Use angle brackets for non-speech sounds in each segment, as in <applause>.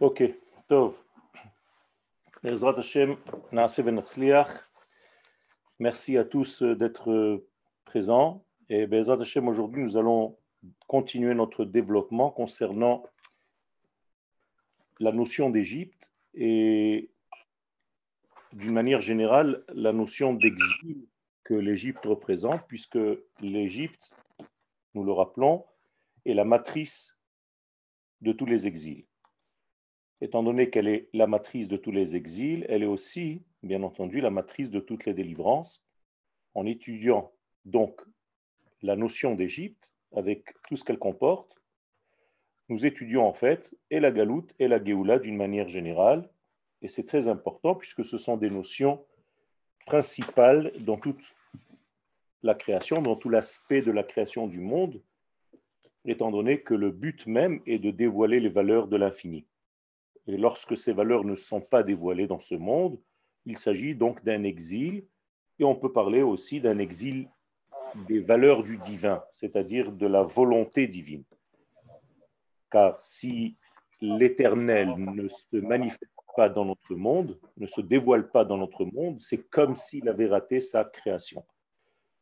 Ok, Tov. Merci à tous d'être présents. Et Bezrat Hashem, aujourd'hui, nous allons continuer notre développement concernant la notion d'Égypte et d'une manière générale la notion d'exil que l'Égypte représente, puisque l'Égypte, nous le rappelons, est la matrice de tous les exils. Étant donné qu'elle est la matrice de tous les exils, elle est aussi, bien entendu, la matrice de toutes les délivrances. En étudiant donc la notion d'Égypte, avec tout ce qu'elle comporte, nous étudions en fait et la galoute et la géoula d'une manière générale, et c'est très important puisque ce sont des notions principales dans toute la création, dans tout l'aspect de la création du monde, étant donné que le but même est de dévoiler les valeurs de l'infini. Et lorsque ces valeurs ne sont pas dévoilées dans ce monde, il s'agit donc d'un exil, et on peut parler aussi d'un exil des valeurs du divin, c'est-à-dire de la volonté divine. Car si l'éternel ne se manifeste pas dans notre monde, ne se dévoile pas dans notre monde, c'est comme s'il avait raté sa création.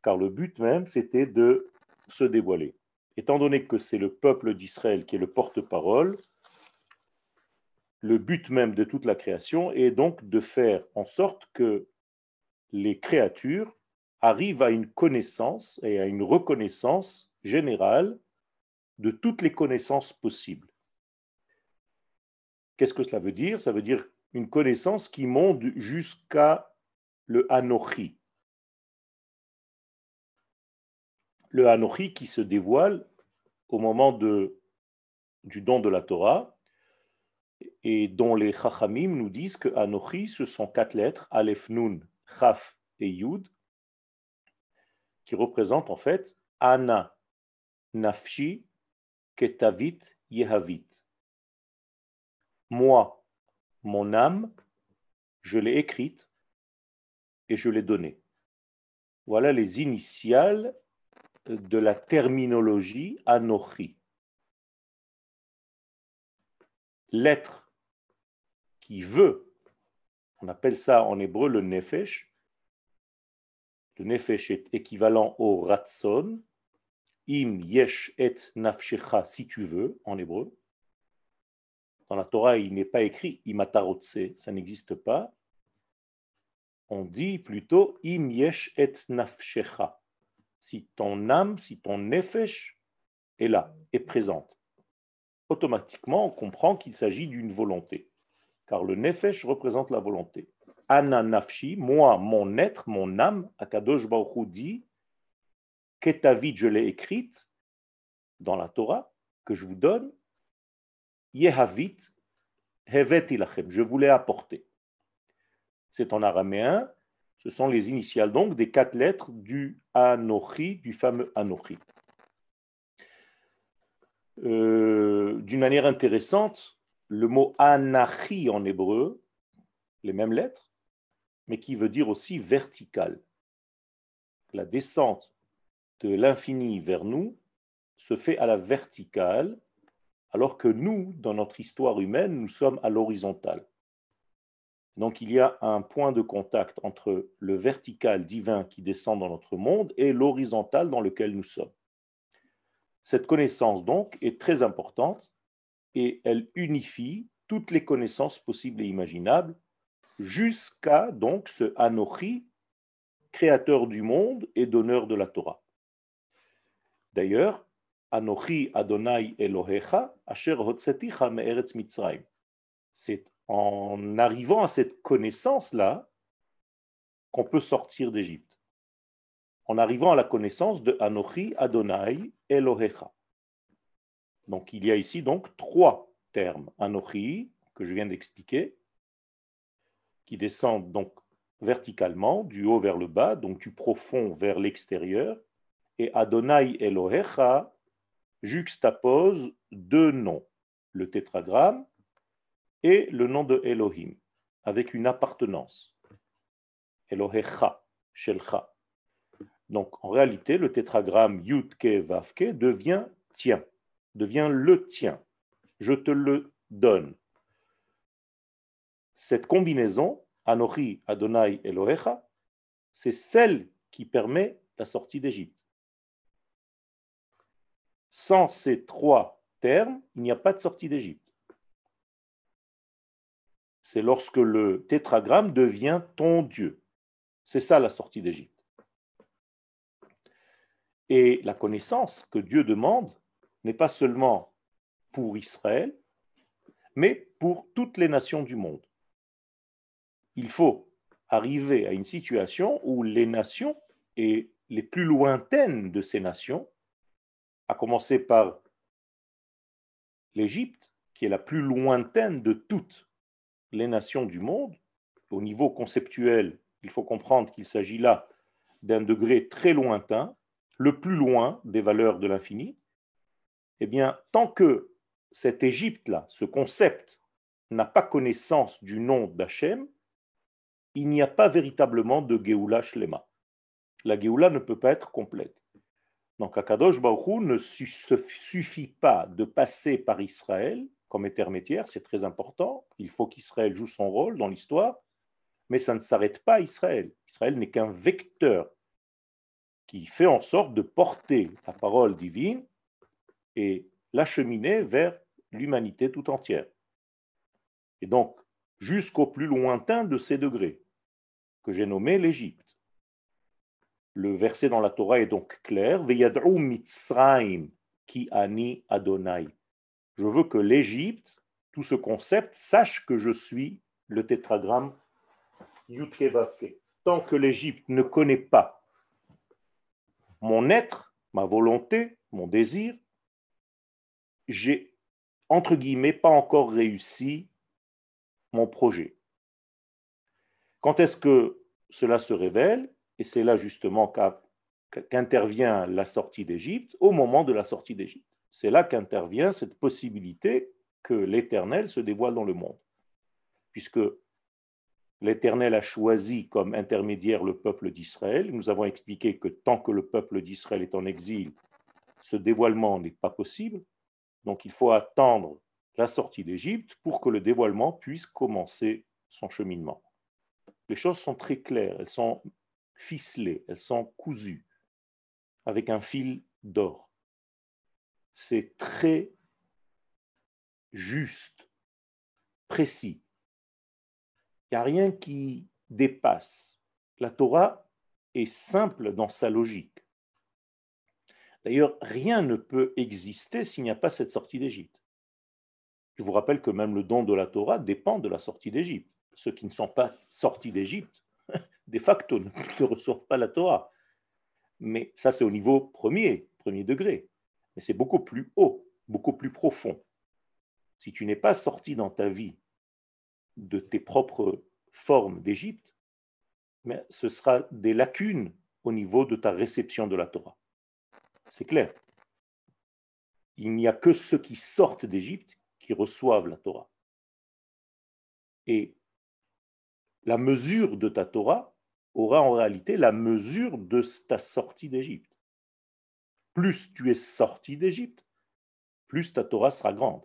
Car le but même, c'était de se dévoiler. Étant donné que c'est le peuple d'Israël qui est le porte-parole, le but même de toute la création est donc de faire en sorte que les créatures arrivent à une connaissance et à une reconnaissance générale de toutes les connaissances possibles. Qu'est-ce que cela veut dire? Ça veut dire une connaissance qui monte jusqu'à le Anochi. Le Anochi qui se dévoile au moment du don de la Torah, et dont les Chachamim nous disent que Anochi, ce sont quatre lettres, Aleph, Nun, Chaf et Yud, qui représentent en fait Ana, Nafshi, Ketavit, Yehavit. Moi, mon âme, je l'ai écrite et je l'ai donnée. Voilà les initiales de la terminologie Anochi. L'être qui veut, on appelle ça en hébreu le nefesh, le nefesh est équivalent au ratson, im yesh et nafshecha, si tu veux, en hébreu. Dans la Torah, il n'est pas écrit imatarotse, ça n'existe pas. On dit plutôt im yesh et nafshecha. Si ton âme, si ton nefesh est là, est présente automatiquement on comprend qu'il s'agit d'une volonté. Car le nefesh représente la volonté. Ana nafshi, moi, mon être, mon âme, Akadosh Baruch dit, Ketavid, je l'ai écrite dans la Torah, que je vous donne, Yehavit, Hevet ilachem, je voulais apporter. C'est en araméen, ce sont les initiales donc des quatre lettres du Anochi, du fameux Anochi. Euh, d'une manière intéressante, le mot anachi en hébreu, les mêmes lettres, mais qui veut dire aussi vertical. La descente de l'infini vers nous se fait à la verticale, alors que nous, dans notre histoire humaine, nous sommes à l'horizontale. Donc il y a un point de contact entre le vertical divin qui descend dans notre monde et l'horizontal dans lequel nous sommes. Cette connaissance, donc, est très importante et elle unifie toutes les connaissances possibles et imaginables jusqu'à donc ce Anochi, créateur du monde et donneur de la Torah. D'ailleurs, Anochi Adonai Elohecha Asher Hotzeticha Me'eretz Mitzrayim. C'est en arrivant à cette connaissance-là qu'on peut sortir d'Égypte en arrivant à la connaissance de Anochi Adonai Elohecha. Donc il y a ici donc trois termes. Anochi, que je viens d'expliquer, qui descendent donc verticalement, du haut vers le bas, donc du profond vers l'extérieur, et Adonai Elohecha juxtapose deux noms, le tétragramme et le nom de Elohim, avec une appartenance. Elohecha, Shelcha. Donc en réalité, le tétragramme Yudke Vavke devient tien, devient le tien. Je te le donne. cette combinaison, Anochi, Adonai, Elohecha, c'est celle qui permet la sortie d'Égypte. Sans ces trois termes, il n'y a pas de sortie d'Égypte. C'est lorsque le tétragramme devient ton Dieu. C'est ça la sortie d'Égypte. Et la connaissance que Dieu demande n'est pas seulement pour Israël, mais pour toutes les nations du monde. Il faut arriver à une situation où les nations et les plus lointaines de ces nations, à commencer par l'Égypte, qui est la plus lointaine de toutes les nations du monde, au niveau conceptuel, il faut comprendre qu'il s'agit là d'un degré très lointain, le plus loin des valeurs de l'infini, eh bien, tant que cette Égypte-là, ce concept, n'a pas connaissance du nom d'Hachem, il n'y a pas véritablement de Geoula Shlema. La Geoula ne peut pas être complète. Donc Akadosh Baruch ne suffit pas de passer par Israël comme intermédiaire, c'est très important. Il faut qu'Israël joue son rôle dans l'histoire, mais ça ne s'arrête pas à Israël. Israël n'est qu'un vecteur qui fait en sorte de porter la parole divine et l'acheminer vers l'humanité tout entière. Et donc, jusqu'au plus lointain de ces degrés, que j'ai nommé l'Égypte. Le verset dans la Torah est donc clair Veyad'u Mitzrayim ki ani Adonai. Je veux que l'Égypte, tout ce concept, sache que je suis le tétragramme Yutkevavke. Tant que l'Égypte ne connaît pas mon être, ma volonté, mon désir, j'ai, entre guillemets, pas encore réussi mon projet. Quand est-ce que cela se révèle? Et c'est là justement qu'intervient la sortie d'Égypte, au moment de la sortie d'Égypte. C'est là qu'intervient cette possibilité que l'Éternel se dévoile dans le monde. Puisque l'Éternel a choisi comme intermédiaire le peuple d'Israël, nous avons expliqué que tant que le peuple d'Israël est en exil, ce dévoilement n'est pas possible. Donc il faut attendre la sortie d'Égypte pour que le dévoilement puisse commencer son cheminement. Les choses sont très claires, elles sont ficelées, elles sont cousues avec un fil d'or. C'est très juste, précis. N'y a rien qui dépasse. La Torah est simple dans sa logique. D'ailleurs, rien ne peut exister s'il n'y a pas cette sortie d'Égypte. Je vous rappelle que même le don de la Torah dépend de la sortie d'Égypte. Ceux qui ne sont pas sortis d'Égypte, <laughs> de facto, ne reçoivent pas la Torah. Mais ça, c'est au niveau premier, premier degré. Mais c'est beaucoup plus haut, beaucoup plus profond. Si tu n'es pas sorti dans ta vie de tes propres formes d'Égypte, mais ce sera des lacunes au niveau de ta réception de la Torah. C'est clair. Il n'y a que ceux qui sortent d'Égypte qui reçoivent la Torah. Et la mesure de ta Torah aura en réalité la mesure de ta sortie d'Égypte. Plus tu es sorti d'Égypte, plus ta Torah sera grande.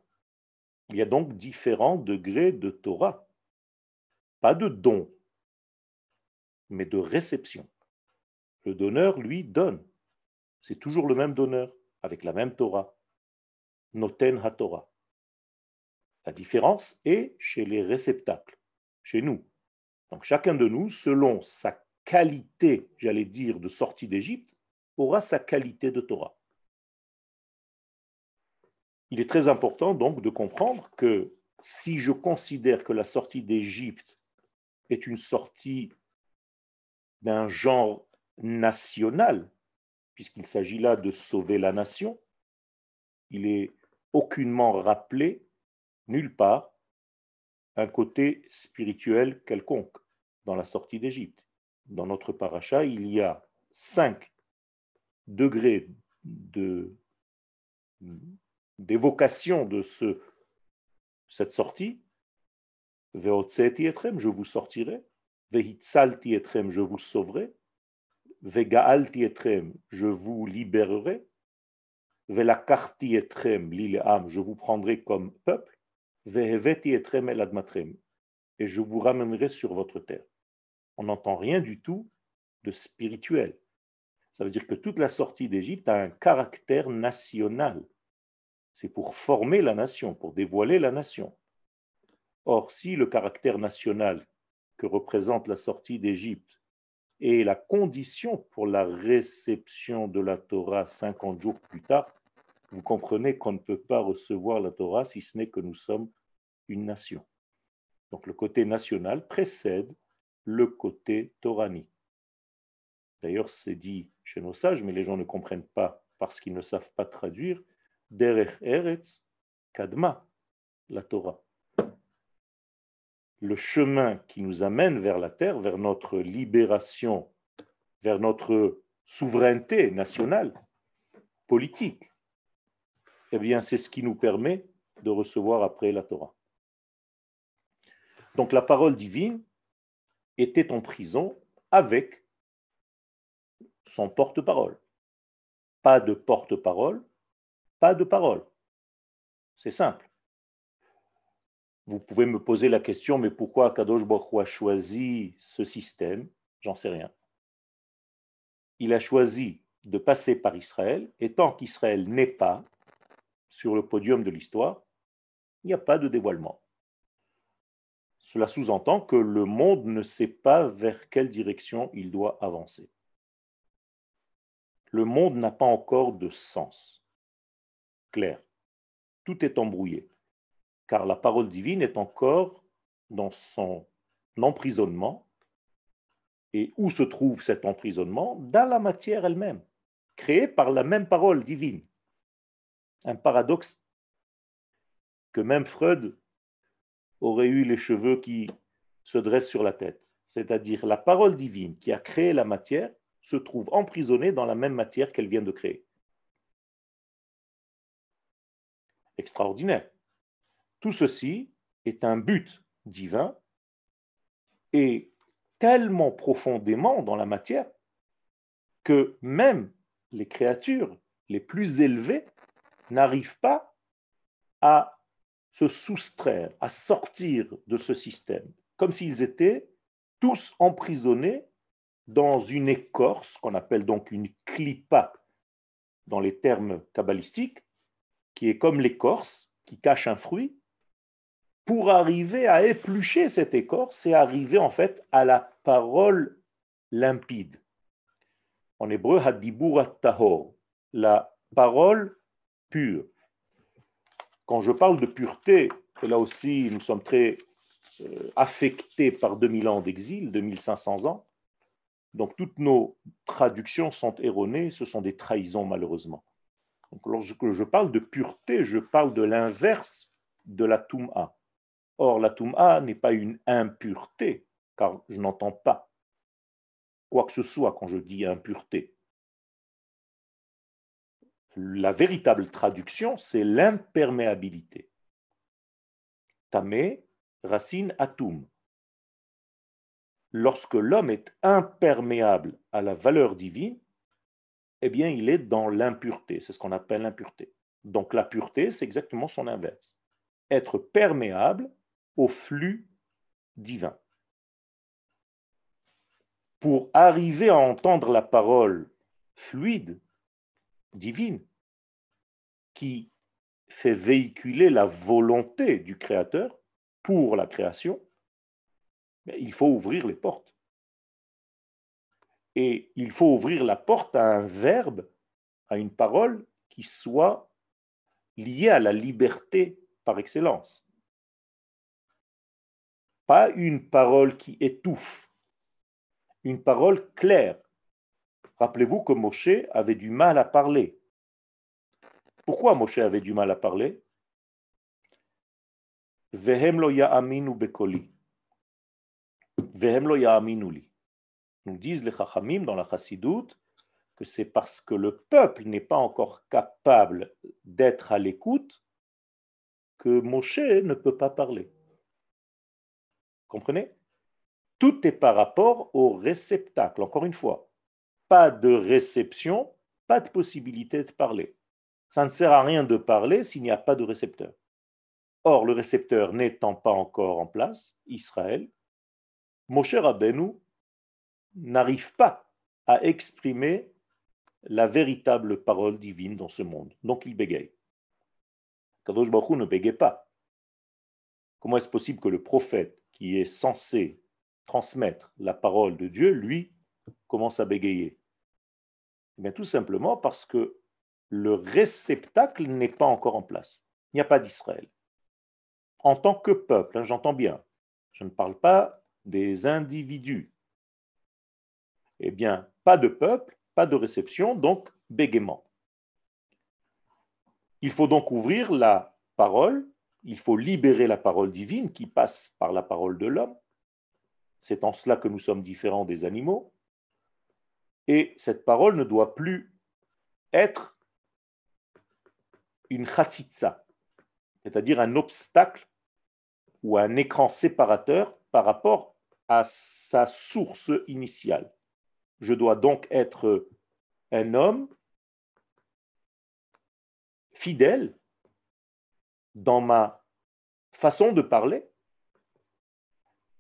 Il y a donc différents degrés de Torah, pas de don, mais de réception. Le donneur, lui, donne c'est toujours le même donneur, avec la même Torah. Noten HaTorah. La différence est chez les réceptacles, chez nous. Donc chacun de nous, selon sa qualité, j'allais dire, de sortie d'Égypte, aura sa qualité de Torah. Il est très important donc de comprendre que si je considère que la sortie d'Égypte est une sortie d'un genre national, puisqu'il s'agit là de sauver la nation, il est aucunement rappelé nulle part un côté spirituel quelconque dans la sortie d'Égypte. Dans notre paracha, il y a cinq degrés de d'évocation de ce, cette sortie. Je vous sortirai. etrem, je vous sauverai. Vegaalti etrem, je vous libérerai. Velakarti etrem, l'île je vous prendrai comme peuple. Veheveti etrem el admatrem. et je vous ramènerai sur votre terre. On n'entend rien du tout de spirituel. Ça veut dire que toute la sortie d'Égypte a un caractère national. C'est pour former la nation, pour dévoiler la nation. Or, si le caractère national que représente la sortie d'Égypte est la condition pour la réception de la Torah 50 jours plus tard, vous comprenez qu'on ne peut pas recevoir la Torah si ce n'est que nous sommes une nation. Donc le côté national précède le côté toranique. D'ailleurs, c'est dit chez nos sages, mais les gens ne comprennent pas parce qu'ils ne savent pas traduire. Derech Eretz Kadma, la Torah. Le chemin qui nous amène vers la terre, vers notre libération, vers notre souveraineté nationale, politique, eh bien, c'est ce qui nous permet de recevoir après la Torah. Donc la parole divine était en prison avec son porte-parole. Pas de porte-parole, pas de parole. C'est simple. Vous pouvez me poser la question, mais pourquoi Kadosh Baruch a choisi ce système? J'en sais rien. Il a choisi de passer par Israël, et tant qu'Israël n'est pas sur le podium de l'histoire, il n'y a pas de dévoilement. Cela sous-entend que le monde ne sait pas vers quelle direction il doit avancer. Le monde n'a pas encore de sens clair. Tout est embrouillé, car la parole divine est encore dans son emprisonnement. Et où se trouve cet emprisonnement? Dans la matière elle-même, créée par la même parole divine. Un paradoxe que même Freud aurait eu les cheveux qui se dressent sur la tête. C'est-à-dire la parole divine qui a créé la matière se trouve emprisonnée dans la même matière qu'elle vient de créer. Extraordinaire. Tout ceci est un but divin et tellement profondément dans la matière que même les créatures les plus élevées n'arrivent pas à se soustraire, à sortir de ce système, comme s'ils étaient tous emprisonnés dans une écorce, qu'on appelle donc une clipa dans les termes kabbalistiques, qui est comme l'écorce qui cache un fruit, pour arriver à éplucher cette écorce et arriver en fait à la parole limpide. En hébreu, hadibur tahor, la parole pure. Quand je parle de pureté, et là aussi nous sommes très euh, affectés par 2000 ans d'exil, 2500 ans, donc toutes nos traductions sont erronées, ce sont des trahisons malheureusement. Donc lorsque je parle de pureté, je parle de l'inverse de la Toum'a. Or, la Toum'a n'est pas une impureté, car je n'entends pas quoi que ce soit quand je dis impureté la véritable traduction, c'est l'imperméabilité. Tamé, racine atum. Lorsque l'homme est imperméable à la valeur divine, eh bien, il est dans l'impureté. C'est ce qu'on appelle l'impureté. Donc, la pureté, c'est exactement son inverse. Être perméable au flux divin. Pour arriver à entendre la parole fluide, divine qui fait véhiculer la volonté du Créateur pour la création, il faut ouvrir les portes. Et il faut ouvrir la porte à un verbe, à une parole qui soit liée à la liberté par excellence. Une parole qui étouffe, une parole claire, Rappelez-vous que Moshe avait du mal à parler. Pourquoi Moshe avait du mal à parler? Vehem lo ya'aminu bekoli. Nous disent les Chachamim dans la Chassidoute que c'est parce que le peuple n'est pas encore capable d'être à l'écoute que Moshe ne peut pas parler. Comprenez? Tout est par rapport au réceptacle, encore une fois pas de réception, pas de possibilité de parler. Ça ne sert à rien de parler s'il n'y a pas de récepteur. Or, le récepteur n'étant pas encore en place, Israël, Moshe Rabbeinu n'arrive pas à exprimer la véritable parole divine dans ce monde. Donc il bégaye. Kadosh Baruch ne bégaye pas. Comment est-ce possible que le prophète qui est censé transmettre la parole de Dieu, lui, commence à bégayer eh bien, Tout simplement parce que le réceptacle n'est pas encore en place. Il n'y a pas d'Israël. En tant que peuple, hein, j'entends bien, je ne parle pas des individus. Eh bien, pas de peuple, pas de réception, donc bégaiement. Il faut donc ouvrir la parole, il faut libérer la parole divine qui passe par la parole de l'homme. C'est en cela que nous sommes différents des animaux. Et cette parole ne doit plus être une chatzitza, c'est-à-dire un obstacle ou un écran séparateur par rapport à sa source initiale. Je dois donc être un homme fidèle dans ma façon de parler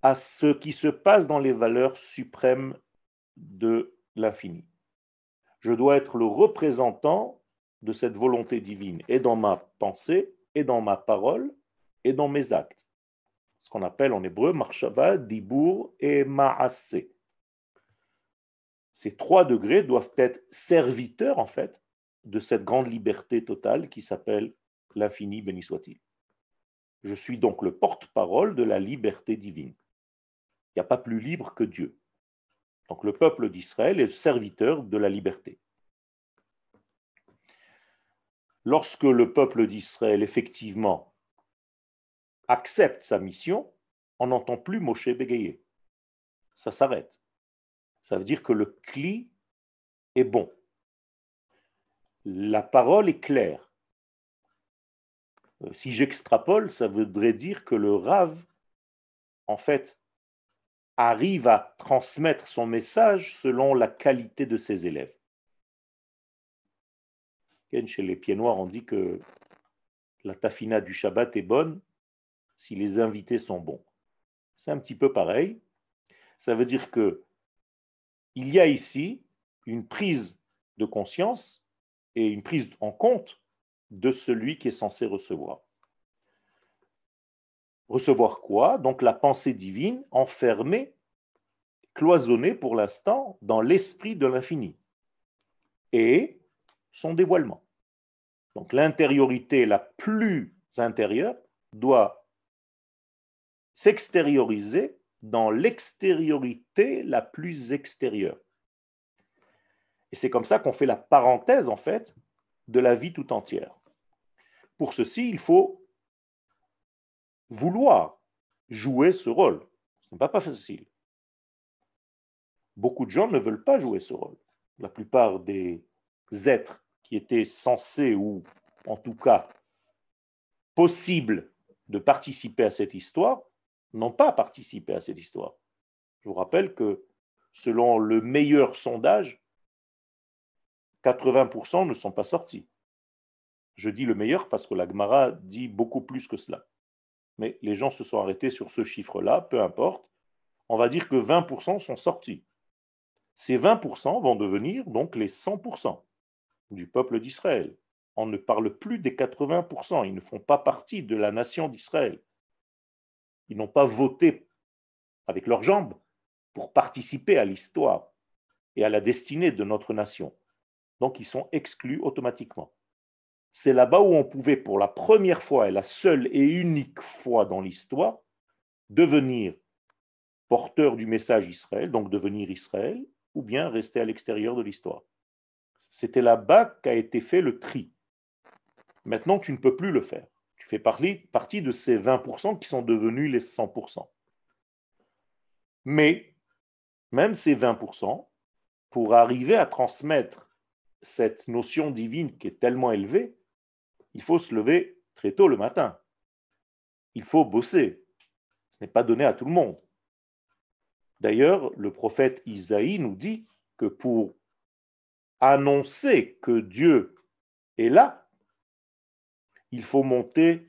à ce qui se passe dans les valeurs suprêmes de l'infini. Je dois être le représentant de cette volonté divine, et dans ma pensée, et dans ma parole, et dans mes actes. Ce qu'on appelle en hébreu marshava, dibur et maase. Ces trois degrés doivent être serviteurs, en fait, de cette grande liberté totale qui s'appelle l'infini, béni soit-il. Je suis donc le porte-parole de la liberté divine. Il n'y a pas plus libre que Dieu. Donc le peuple d'Israël est le serviteur de la liberté. Lorsque le peuple d'Israël effectivement accepte sa mission, on n'entend plus Moshe bégayer. Ça s'arrête. Ça veut dire que le cli est bon. La parole est claire. Euh, si j'extrapole, ça voudrait dire que le rave, en fait, arrive à transmettre son message selon la qualité de ses élèves. Chez les pieds noirs, on dit que la tafina du Shabbat est bonne si les invités sont bons. C'est un petit peu pareil. Ça veut dire que il y a ici une prise de conscience et une prise en compte de celui qui est censé recevoir. Recevoir quoi? Donc la pensée divine enfermée, cloisonnée pour l'instant dans l'esprit de l'infini et son dévoilement. Donc l'intériorité la plus intérieure doit s'extérioriser dans l'extériorité la plus extérieure. Et c'est comme ça qu'on fait la parenthèse, en fait, de la vie tout entière. Pour ceci, il faut vouloir jouer ce rôle. Ce n'est pas, facile. Beaucoup de gens ne veulent pas jouer ce rôle. La plupart des êtres qui étaient censés, ou en tout cas possibles, de participer à cette histoire, n'ont pas participé à cette histoire. Je vous rappelle que selon le meilleur sondage, 80% ne sont pas sortis. Je dis le meilleur parce que la Gemara dit beaucoup plus que cela. Mais les gens se sont arrêtés sur ce chiffre-là, peu importe. On va dire que 20% sont sortis. Ces 20% vont devenir donc les 100% du peuple d'Israël. On ne parle plus des 80%, ils ne font pas partie de la nation d'Israël. Ils n'ont pas voté avec leurs jambes pour participer à l'histoire et à la destinée de notre nation. Donc ils sont exclus automatiquement. C'est là-bas où on pouvait pour la première fois et la seule et unique fois dans l'histoire devenir porteur du message Israël, donc devenir Israël, ou bien rester à l'extérieur de l'histoire. C'était là-bas qu'a été fait le tri. Maintenant, tu ne peux plus le faire fait partie de ces 20% qui sont devenus les 100%. Mais même ces 20%, pour arriver à transmettre cette notion divine qui est tellement élevée, il faut se lever très tôt le matin. Il faut bosser. Ce n'est pas donné à tout le monde. D'ailleurs, le prophète Isaïe nous dit que pour annoncer que Dieu est là, il faut monter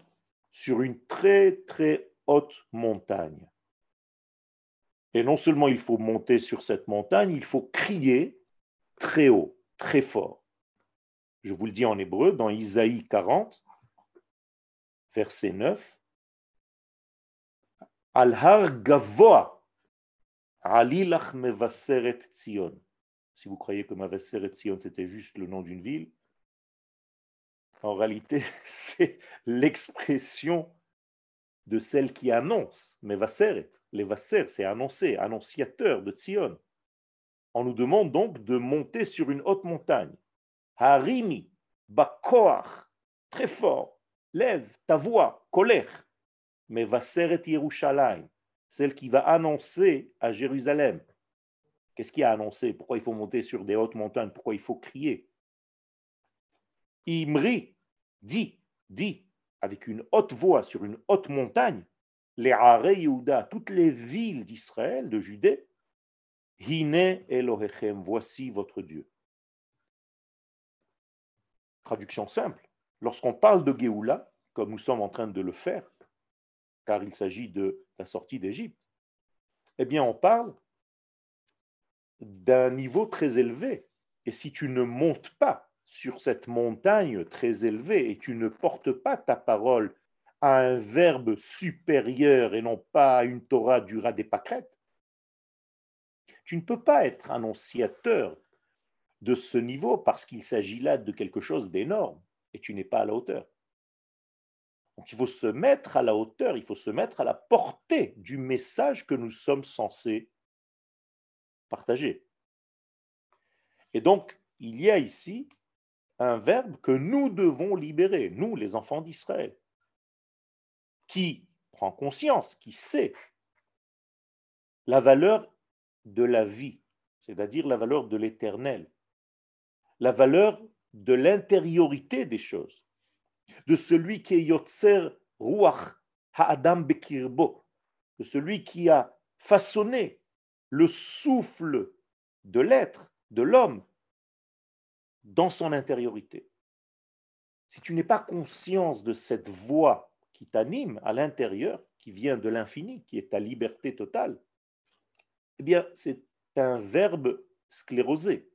sur une très très haute montagne. Et non seulement il faut monter sur cette montagne, il faut crier très haut, très fort. Je vous le dis en hébreu, dans Isaïe 40, verset 9. Al-har gavoa, alilach mevaseret Tzion. Si vous croyez que Mavaseret Tzion c'était juste le nom d'une ville, en réalité, <laughs> c'est l'expression de celle qui annonce. Mevaseret, les c'est annoncer, annonciateur de Tzion. On nous demande donc de monter sur une haute montagne. Harimi, Bakoach, très fort, lève ta voix, colère. Mais Vaseret Yerushalayim, celle qui va annoncer à Jérusalem. Qu'est-ce qui a annoncé Pourquoi il faut monter sur des hautes montagnes? Pourquoi il faut crier? Imri dit, dit, avec une haute voix sur une haute montagne, les Hare Yehuda, toutes les villes d'Israël, de Judée, Hine Elohechem, voici votre Dieu. Traduction simple. Lorsqu'on parle de Géoula, comme nous sommes en train de le faire, car il s'agit de la sortie d'Égypte, eh bien on parle d'un niveau très élevé. Et si tu ne montes pas sur cette montagne très élevée et tu ne portes pas ta parole à un verbe supérieur et non pas à une Torah du rat des pâquerettes, tu ne peux pas être annonciateur de ce niveau parce qu'il s'agit là de quelque chose d'énorme et tu n'es pas à la hauteur. Donc il faut se mettre à la hauteur, il faut se mettre à la portée du message que nous sommes censés partager. Et donc, il y a ici un verbe que nous devons libérer, nous, les enfants d'Israël, qui prend conscience, qui sait la valeur de la vie, c'est-à-dire la valeur de l'éternel, la valeur de l'intériorité des choses, de celui qui est Yotzer Ruach Ha'adam Bekirbo, de celui qui a façonné le souffle de l'être, de l'homme, dans son intériorité. Si tu n'es pas conscience de cette voix qui t'anime à l'intérieur, qui vient de l'infini, qui est ta liberté totale, eh bien, c'est un verbe sclérosé.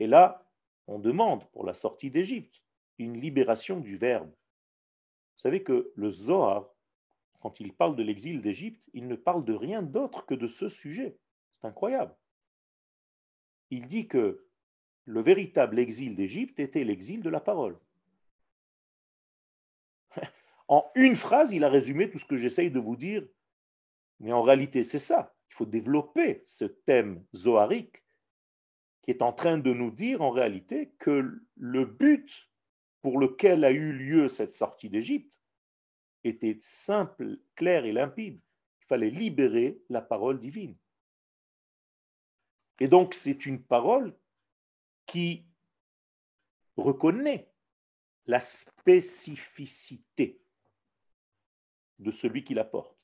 Et là, on demande pour la sortie d'Égypte une libération du verbe. Vous savez que le Zohar, quand il parle de l'exil d'Égypte, il ne parle de rien d'autre que de ce sujet. C'est incroyable. Il dit que le véritable exil d'Égypte était l'exil de la parole. <laughs> En une phrase, il a résumé tout ce que j'essaye de vous dire, mais en réalité, c'est ça. Il faut développer ce thème zoharique qui est en train de nous dire en réalité que le but pour lequel a eu lieu cette sortie d'Égypte était simple, clair et limpide. Il fallait libérer la parole divine. Et donc c'est une parole qui reconnaît la spécificité de celui qui la porte,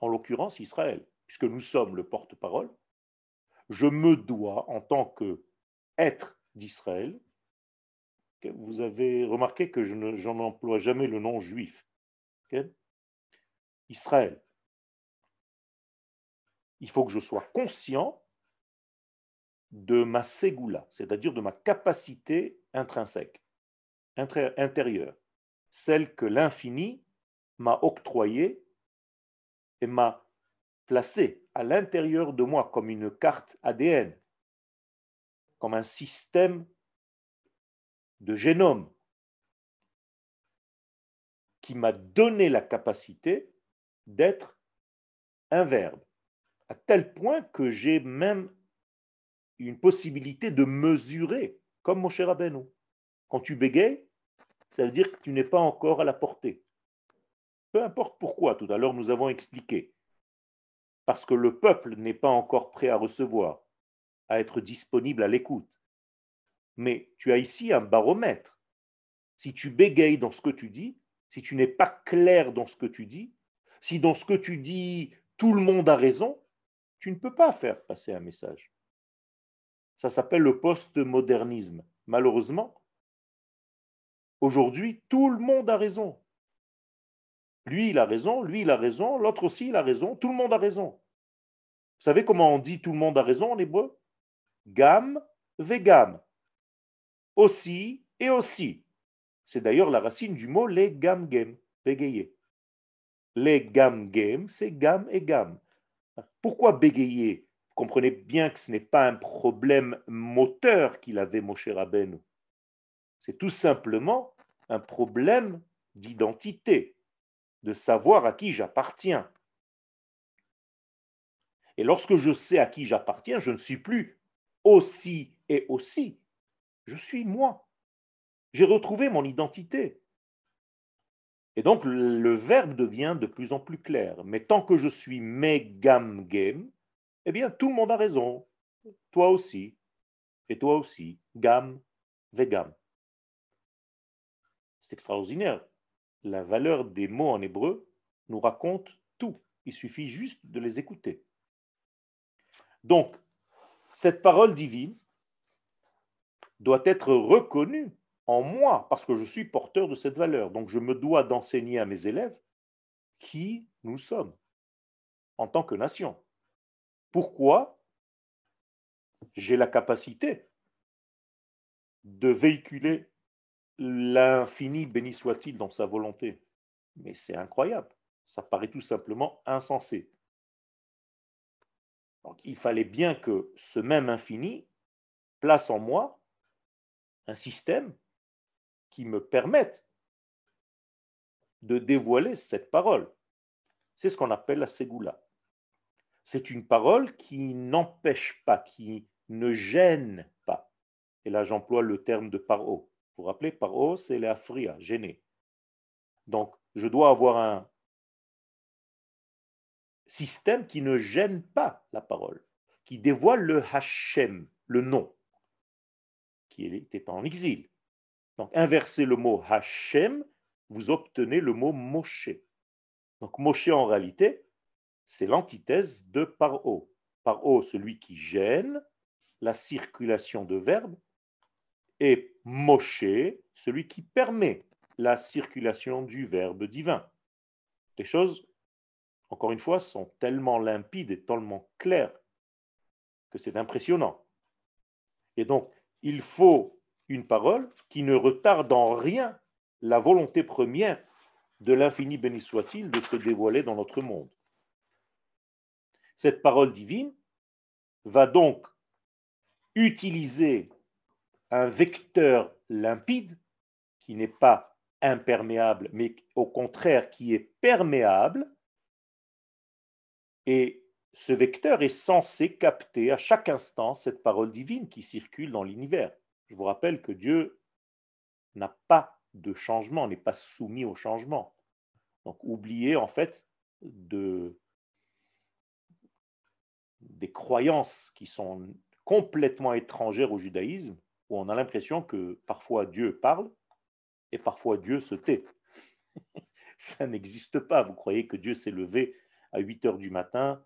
en l'occurrence Israël, puisque nous sommes le porte-parole, je me dois, en tant qu'être d'Israël, vous avez remarqué que je n'en emploie jamais le nom juif. Israël. Il faut que je sois conscient de ma ségoula, c'est-à-dire de ma capacité intrinsèque, intérieure, celle que l'infini m'a octroyée et m'a placée à l'intérieur de moi comme une carte ADN, comme un système de génome qui m'a donné la capacité d'être un verbe, à tel point que j'ai même une possibilité de mesurer, comme mon cher Rabbeinu. Quand tu bégayes, ça veut dire que tu n'es pas encore à la portée. Peu importe pourquoi, tout à l'heure nous avons expliqué parce que le peuple n'est pas encore prêt à recevoir, à être disponible à l'écoute. Mais tu as ici un baromètre. Si tu bégayes dans ce que tu dis, si tu n'es pas clair dans ce que tu dis, si dans ce que tu dis tout le monde a raison, tu ne peux pas faire passer un message. Ça s'appelle le postmodernisme. Malheureusement, aujourd'hui, tout le monde a raison. Lui, il a raison, lui, il a raison, l'autre aussi, il a raison, tout le monde a raison. Vous savez comment on dit tout le monde a raison en hébreu? Gam, vegam. Aussi et aussi. C'est d'ailleurs la racine du mot les gam-gem, bégayer. Les gam-gem, c'est gam et gam. Pourquoi bégayer? Vous comprenez bien que ce n'est pas un problème moteur qu'il avait, Moshe Rabbeinu. C'est tout simplement un problème d'identité, de savoir à qui j'appartiens. Et lorsque je sais à qui j'appartiens, je ne suis plus aussi et aussi. Je suis moi. J'ai retrouvé mon identité. Et donc le verbe devient de plus en plus clair. Mais tant que je suis megam game, eh bien tout le monde a raison. Toi aussi. Et toi aussi. Gam, vegam. C'est extraordinaire. La valeur des mots en hébreu nous raconte tout. Il suffit juste de les écouter. Donc, cette parole divine doit être reconnue en moi parce que je suis porteur de cette valeur. Donc, je me dois d'enseigner à mes élèves qui nous sommes en tant que nation. Pourquoi j'ai la capacité de véhiculer l'infini béni soit-il dans sa volonté. Mais c'est incroyable. Ça paraît tout simplement insensé. Il fallait bien que ce même infini place en moi un système qui me permette de dévoiler cette parole. C'est ce qu'on appelle la ségoula. C'est une parole qui n'empêche pas, qui ne gêne pas. Et là, j'emploie le terme de paro. Vous vous rappelez, paro, c'est la fria, gêné. Donc, je dois avoir un système qui ne gêne pas la parole, qui dévoile le Hachem, le nom, qui était en exil. Donc, inversez le mot Hachem, vous obtenez le mot Moshe. Donc, Moshe, en réalité, c'est l'antithèse de paro. Paro, celui qui gêne la circulation de verbes, et Moshe, celui qui permet la circulation du Verbe divin. Les choses, encore une fois, sont tellement limpides et tellement claires que c'est impressionnant. Et donc, il faut une parole qui ne retarde en rien la volonté première de l'infini béni soit-il de se dévoiler dans notre monde. Cette parole divine va donc utiliser un vecteur limpide qui n'est pas imperméable, mais au contraire qui est perméable. Et ce vecteur est censé capter à chaque instant cette parole divine qui circule dans l'univers. Je vous rappelle que Dieu n'a pas de changement, n'est pas soumis au changement. Donc oubliez en fait de, des croyances qui sont complètement étrangères au judaïsme où on a l'impression que parfois Dieu parle et parfois Dieu se tait. <laughs> Ça n'existe pas. Vous croyez que Dieu s'est levé à 8 heures du matin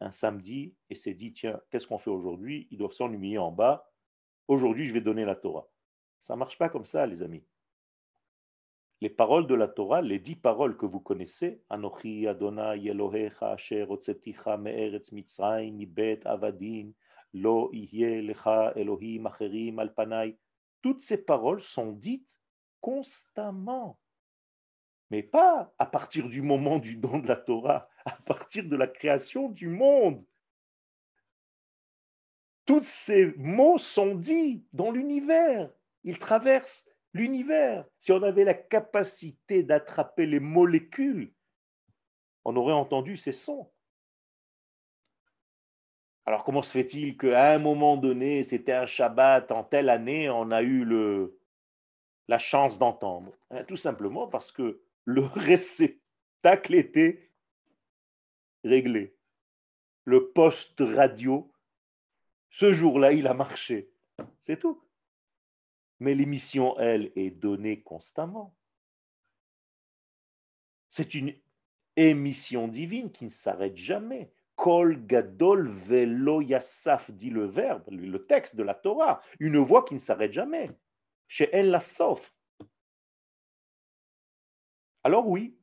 un samedi et s'est dit tiens, qu'est-ce qu'on fait aujourd'hui? Ils doivent s'ennuyer en bas. Aujourd'hui, je vais donner la Torah. Ça ne marche pas comme ça, les amis. Les paroles de la Torah, les dix paroles que vous connaissez, Anochi Adonai Elohecha Asher Me'eretz Mitzrayim Mibet Avadin Lo lecha Elohim acherim alpanai. Toutes ces paroles sont dites constamment. Mais pas à partir du moment du don de la Torah, à partir de la création du monde. Tous ces mots sont dits dans l'univers. Ils traversent l'univers. Si on avait la capacité d'attraper les molécules, on aurait entendu ces sons. Alors comment se fait-il qu'à un moment donné, c'était un Shabbat en telle année, on a eu la chance d'entendre? Hein, Tout simplement parce que le <laughs> réceptacle était réglé. Le poste radio, ce jour-là, il a marché. C'est tout. Mais l'émission, elle, est donnée constamment. C'est une émission divine qui ne s'arrête jamais. Kol gadol velo yassaf, dit le verbe, le texte de la Torah, une voix qui ne s'arrête jamais. Chez El la Alors oui,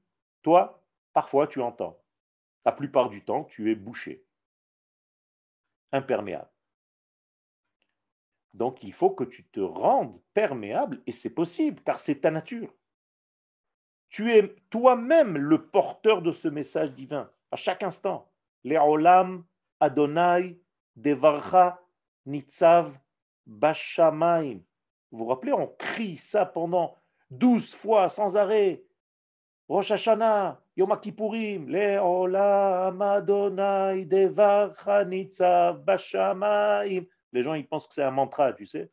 Toi, parfois, tu entends. La plupart du temps, tu es bouché, imperméable. Donc, il faut que tu te rendes perméable, et c'est possible, car c'est ta nature. Tu es toi-même le porteur de ce message divin, à chaque instant. Le'olam Adonai Devarcha Nitzav Bashamaim. Vous vous rappelez, on crie ça pendant douze fois sans arrêt. Rosh Hashanah, Yom Kippourim, Le'olam Adonai Devarcha Nitzav Bashamaim. Les gens, ils pensent que c'est un mantra, tu sais.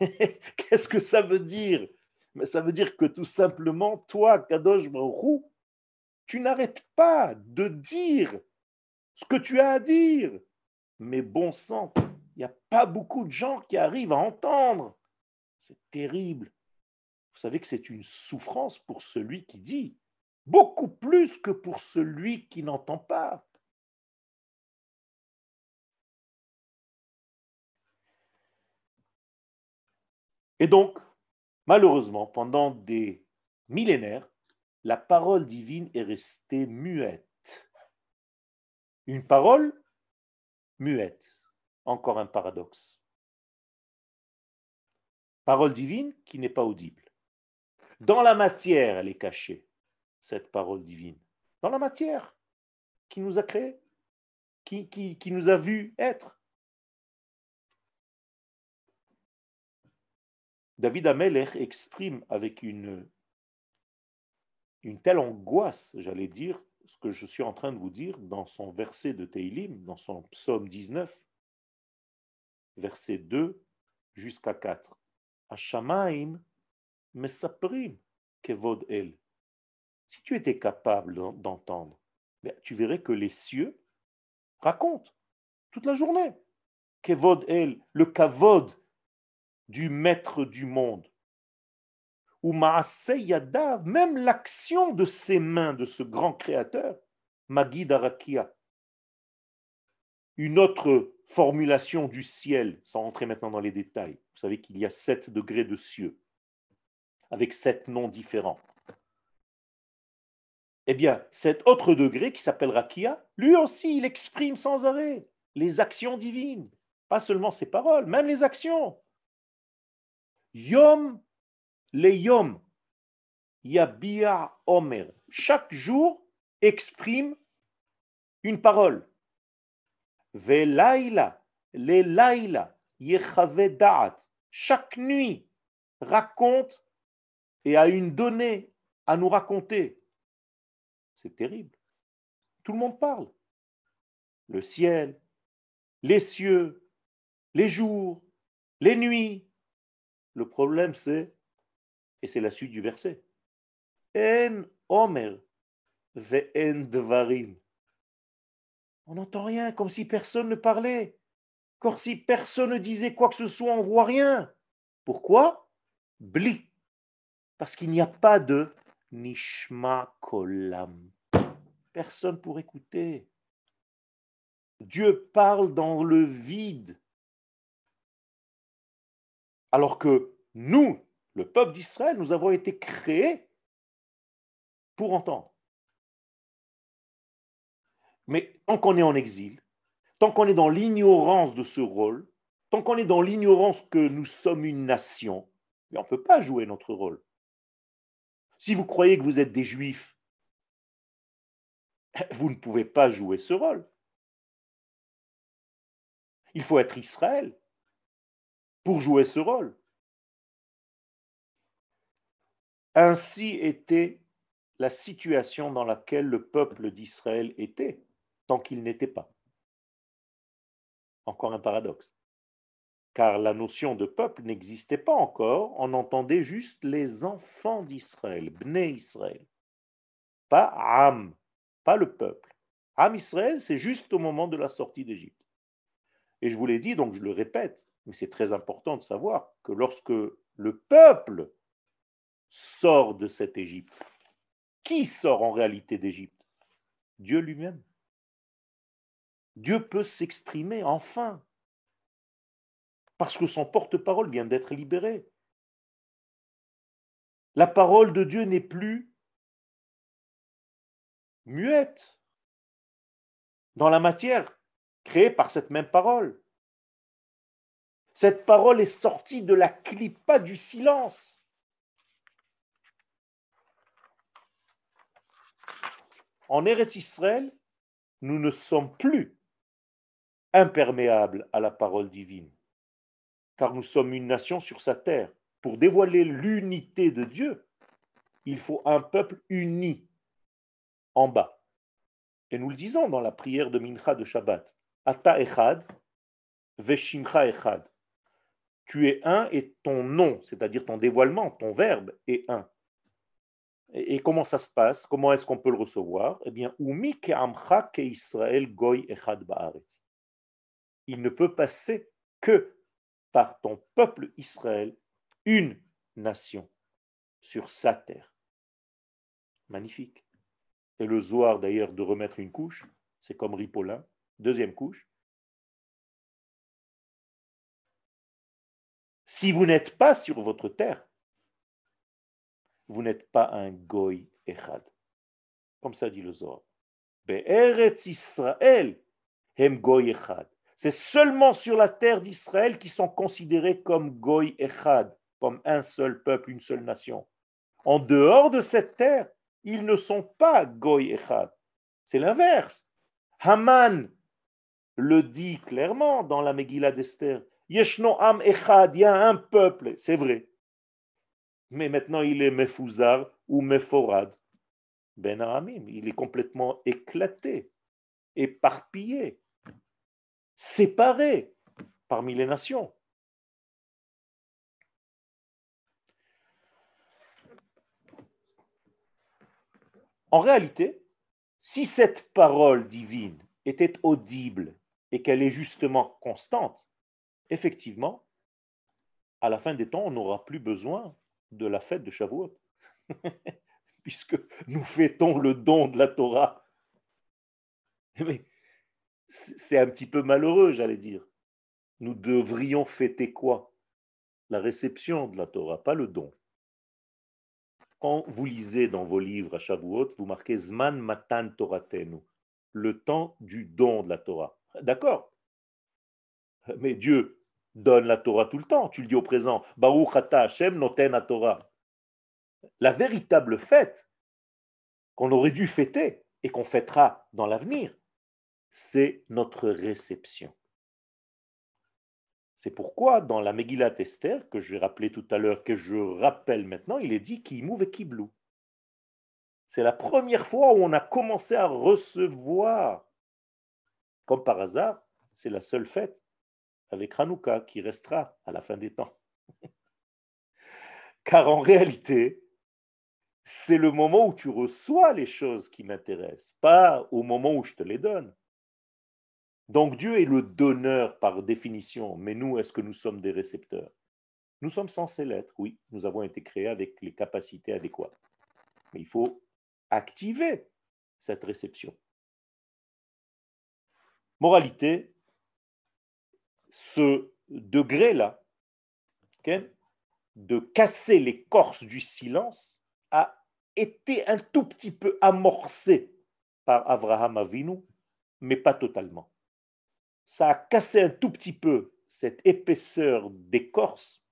<laughs> Qu'est-ce que ça veut dire? Mais ça veut dire que tout simplement, toi, Kadosh Baruch tu n'arrêtes pas de dire ce que tu as à dire. Mais bon sang, il n'y a pas beaucoup de gens qui arrivent à entendre. C'est terrible. Vous savez que c'est une souffrance pour celui qui dit, beaucoup plus que pour celui qui n'entend pas. Et donc, malheureusement, pendant des millénaires, la parole divine est restée muette. Une parole muette. Encore un paradoxe. Parole divine qui n'est pas audible. Dans la matière, elle est cachée, cette parole divine. Dans la matière qui nous a créés, qui, qui, nous a vus être. David Amelech exprime avec une, une telle angoisse, j'allais dire, ce que je suis en train de vous dire dans son verset de Teilim, dans son psaume 19, verset 2 jusqu'à 4. Hashamaim mesaprim kevod el. Si tu étais capable d'entendre, ben, tu verrais que les cieux racontent toute la journée. Kevod el, le kavod du maître du monde. Ou Yadav, même l'action de ses mains, de ce grand créateur, Magid Arakia. Une autre formulation du ciel, sans rentrer maintenant dans les détails. Vous savez qu'il y a sept degrés de cieux, avec sept noms différents. Eh bien, cet autre degré qui s'appelle Rakia, lui aussi, il exprime sans arrêt les actions divines. Pas seulement ses paroles, même les actions. Yom le Yom, Yabia Omer. Chaque jour exprime une parole. Velaila, le Laila, Da'at. Chaque nuit raconte et a une donnée à nous raconter. C'est terrible. Tout le monde parle. Le ciel, les cieux, les jours, les nuits, le problème, c'est, et c'est la suite du verset, En Omer. On n'entend rien, comme si personne ne parlait, comme si personne ne disait quoi que ce soit, on voit rien. Pourquoi? Bli. Parce qu'il n'y a pas de nishma kolam. Personne pour écouter. Dieu parle dans le vide. Alors que nous, le peuple d'Israël, nous avons été créés pour entendre. Mais tant qu'on est en exil, tant qu'on est dans l'ignorance de ce rôle, tant qu'on est dans l'ignorance que nous sommes une nation, on ne peut pas jouer notre rôle. Si vous croyez que vous êtes des juifs, <laughs> vous ne pouvez pas jouer ce rôle. Il faut être Israël pour jouer ce rôle. Ainsi était la situation dans laquelle le peuple d'Israël était tant qu'il n'était pas. Encore un paradoxe. Car la notion de peuple n'existait pas encore, on entendait juste les enfants d'Israël, Bnei Israël. Pas Am, pas le peuple. Am Israël, c'est juste au moment de la sortie d'Égypte. Et je vous l'ai dit, donc je le répète, mais c'est très important de savoir que lorsque le peuple sort de cette Égypte, qui sort en réalité d'Égypte? Dieu lui-même. Dieu peut s'exprimer enfin, parce que son porte-parole vient d'être libéré. La parole de Dieu n'est plus muette dans la matière créée par cette même parole. Cette parole est sortie de la clipa du silence. En Eretz Israël, nous ne sommes plus imperméables à la parole divine, car nous sommes une nation sur sa terre. Pour dévoiler l'unité de Dieu, il faut un peuple uni en bas. Et nous le disons dans la prière de Mincha de Shabbat. Ata echad, veshimcha echad. Tu es un et ton nom, c'est-à-dire ton dévoilement, ton verbe est un. Et, comment ça se passe? Comment est-ce qu'on peut le recevoir? Eh bien, umi ke Israël goy echad ba'aretz. Il ne peut passer que par ton peuple Israël, une nation sur sa terre. Magnifique. Et le Zohar d'ailleurs de remettre une couche, c'est comme Ripolin, deuxième couche. Si vous n'êtes pas sur votre terre, vous n'êtes pas un goy echad. Comme ça dit le Zohar. Be'eretz Israël, hem goy echad. C'est seulement sur la terre d'Israël qui sont considérés comme goy echad, comme un seul peuple, une seule nation. En dehors de cette terre, ils ne sont pas goy echad. C'est l'inverse. Haman le dit clairement dans la Megillah d'Esther. Yeshno am echad, il y a un peuple, c'est vrai mais maintenant il est Mefouzar ou Meforad. Ben Aramim, il est complètement éclaté, éparpillé, séparé parmi les nations. En réalité, si cette parole divine était audible et qu'elle est justement constante, effectivement, à la fin des temps, on n'aura plus besoin de la fête de Shavuot, <laughs> puisque nous fêtons le don de la Torah. Mais c'est un petit peu malheureux, j'allais dire. Nous devrions fêter quoi? La réception de la Torah, pas le don. Quand vous lisez dans vos livres à Shavuot, vous marquez Zman Matan Toratenu, le temps du don de la Torah. D'accord? Mais Dieu donne la Torah tout le temps. Tu le dis au présent. Baruch ata Hashem noten Torah. La véritable fête qu'on aurait dû fêter et qu'on fêtera dans l'avenir, c'est notre réception. C'est pourquoi dans la Megillat Esther, que je vais rappeler tout à l'heure, que je rappelle maintenant, il est dit qui et Kiblou. C'est la première fois où on a commencé à recevoir. Comme par hasard, c'est la seule fête avec Hanouka qui restera à la fin des temps. <laughs> Car en réalité, c'est le moment où tu reçois les choses qui m'intéressent, pas au moment où je te les donne. Donc Dieu est le donneur par définition, mais nous, est-ce que nous sommes des récepteurs? Nous sommes censés l'être, oui, nous avons été créés avec les capacités adéquates. Mais il faut activer cette réception. Moralité, ce degré-là, de casser l'écorce du silence, a été un tout petit peu amorcé par Abraham Avinu, mais pas totalement. Ça a cassé un tout petit peu cette épaisseur d'écorce,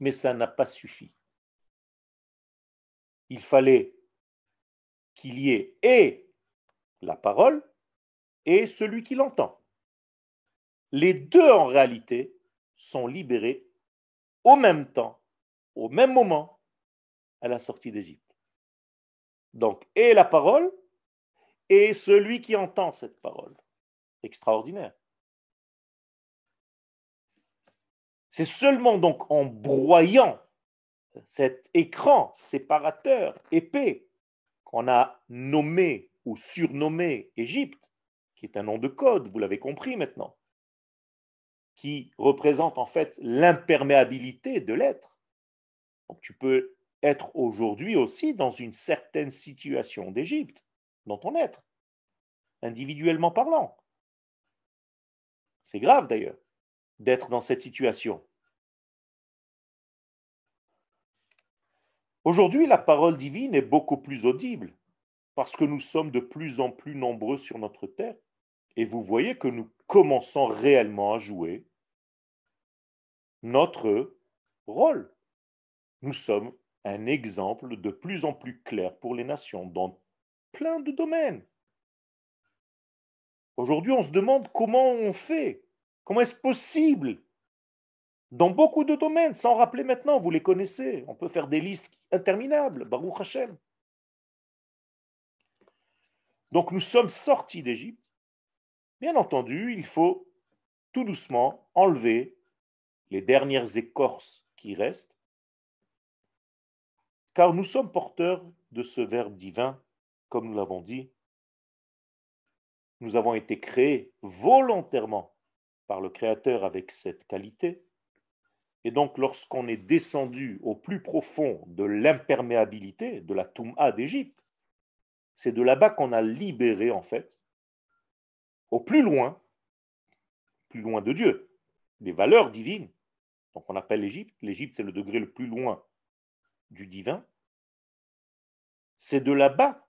mais ça n'a pas suffi. Il fallait qu'il y ait et la parole et celui qui l'entend les deux en réalité sont libérés au même temps, au même moment, à la sortie d'Égypte. Donc, et la parole, et celui qui entend cette parole. Extraordinaire. C'est seulement donc en broyant cet écran séparateur épais qu'on a nommé ou surnommé Égypte, qui est un nom de code, vous l'avez compris maintenant, qui représente en fait l'imperméabilité de l'être. Donc tu peux être aujourd'hui aussi dans une certaine situation d'Égypte, dans ton être, individuellement parlant. C'est grave d'ailleurs d'être dans cette situation. Aujourd'hui, la parole divine est beaucoup plus audible parce que nous sommes de plus en plus nombreux sur notre terre. Et vous voyez que nous commençons réellement à jouer notre rôle. Nous sommes un exemple de plus en plus clair pour les nations dans plein de domaines. Aujourd'hui, on se demande comment on fait, comment est-ce possible? Dans beaucoup de domaines, sans rappeler maintenant, vous les connaissez, on peut faire des listes interminables, Baruch Hashem. Donc nous sommes sortis d'Égypte. Bien entendu, il faut tout doucement enlever les dernières écorces qui restent, car nous sommes porteurs de ce verbe divin, comme nous l'avons dit. Nous avons été créés volontairement par le Créateur avec cette qualité. Et donc, lorsqu'on est descendu au plus profond de l'imperméabilité, de la Toum'a d'Égypte, c'est de là-bas qu'on a libéré, en fait, au plus loin, plus loin de Dieu, des valeurs divines. Donc on appelle l'Égypte. L'Égypte, c'est le degré le plus loin du divin. C'est de là-bas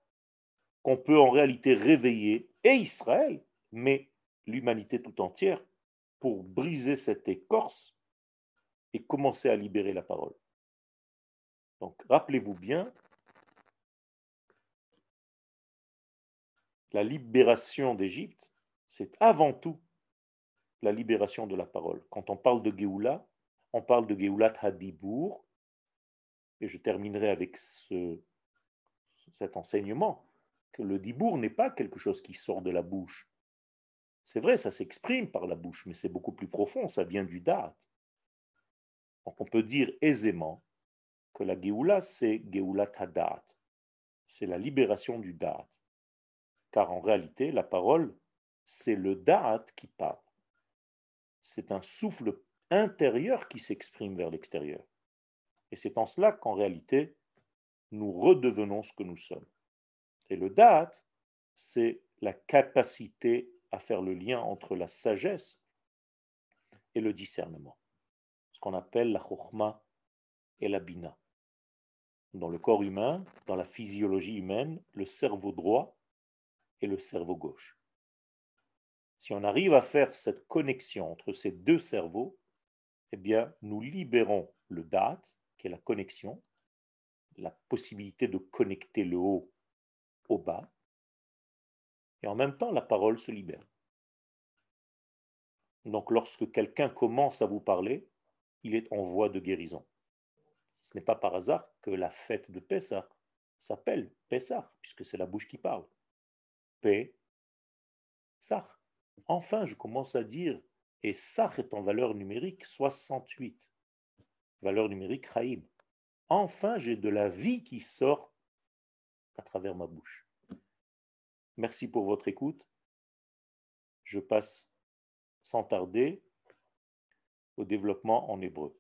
qu'on peut en réalité réveiller et Israël, mais l'humanité tout entière, pour briser cette écorce et commencer à libérer la parole. Donc rappelez-vous bien, la libération d'Égypte, c'est avant tout la libération de la parole. Quand on parle de Géoula, on parle de Géoulat Hadibour, et je terminerai avec ce, cet enseignement, que le Dibour n'est pas quelque chose qui sort de la bouche. C'est vrai, ça s'exprime par la bouche, mais c'est beaucoup plus profond, ça vient du Da'at. Donc on peut dire aisément que la Géoula, c'est Géoulat Hadat, c'est la libération du Da'at. Car en réalité, la parole, c'est le Da'at qui parle. C'est un souffle intérieur qui s'exprime vers l'extérieur. Et c'est en cela qu'en réalité, nous redevenons ce que nous sommes. Et le Da'at, c'est la capacité à faire le lien entre la sagesse et le discernement. Ce qu'on appelle la chokhma et la bina. Dans le corps humain, dans la physiologie humaine, le cerveau droit et le cerveau gauche. Si on arrive à faire cette connexion entre ces deux cerveaux, eh bien, nous libérons le dat, qui est la connexion, la possibilité de connecter le haut au bas, et en même temps, la parole se libère. Donc, lorsque quelqu'un commence à vous parler, il est en voie de guérison. Ce n'est pas par hasard que la fête de Pessah s'appelle Pessah, puisque c'est la bouche qui parle. Pessah. Enfin, je commence à dire et ça est en valeur numérique 68. Valeur numérique Raïm. Enfin, j'ai de la vie qui sort à travers ma bouche. Merci pour votre écoute. Je passe sans tarder au développement en hébreu.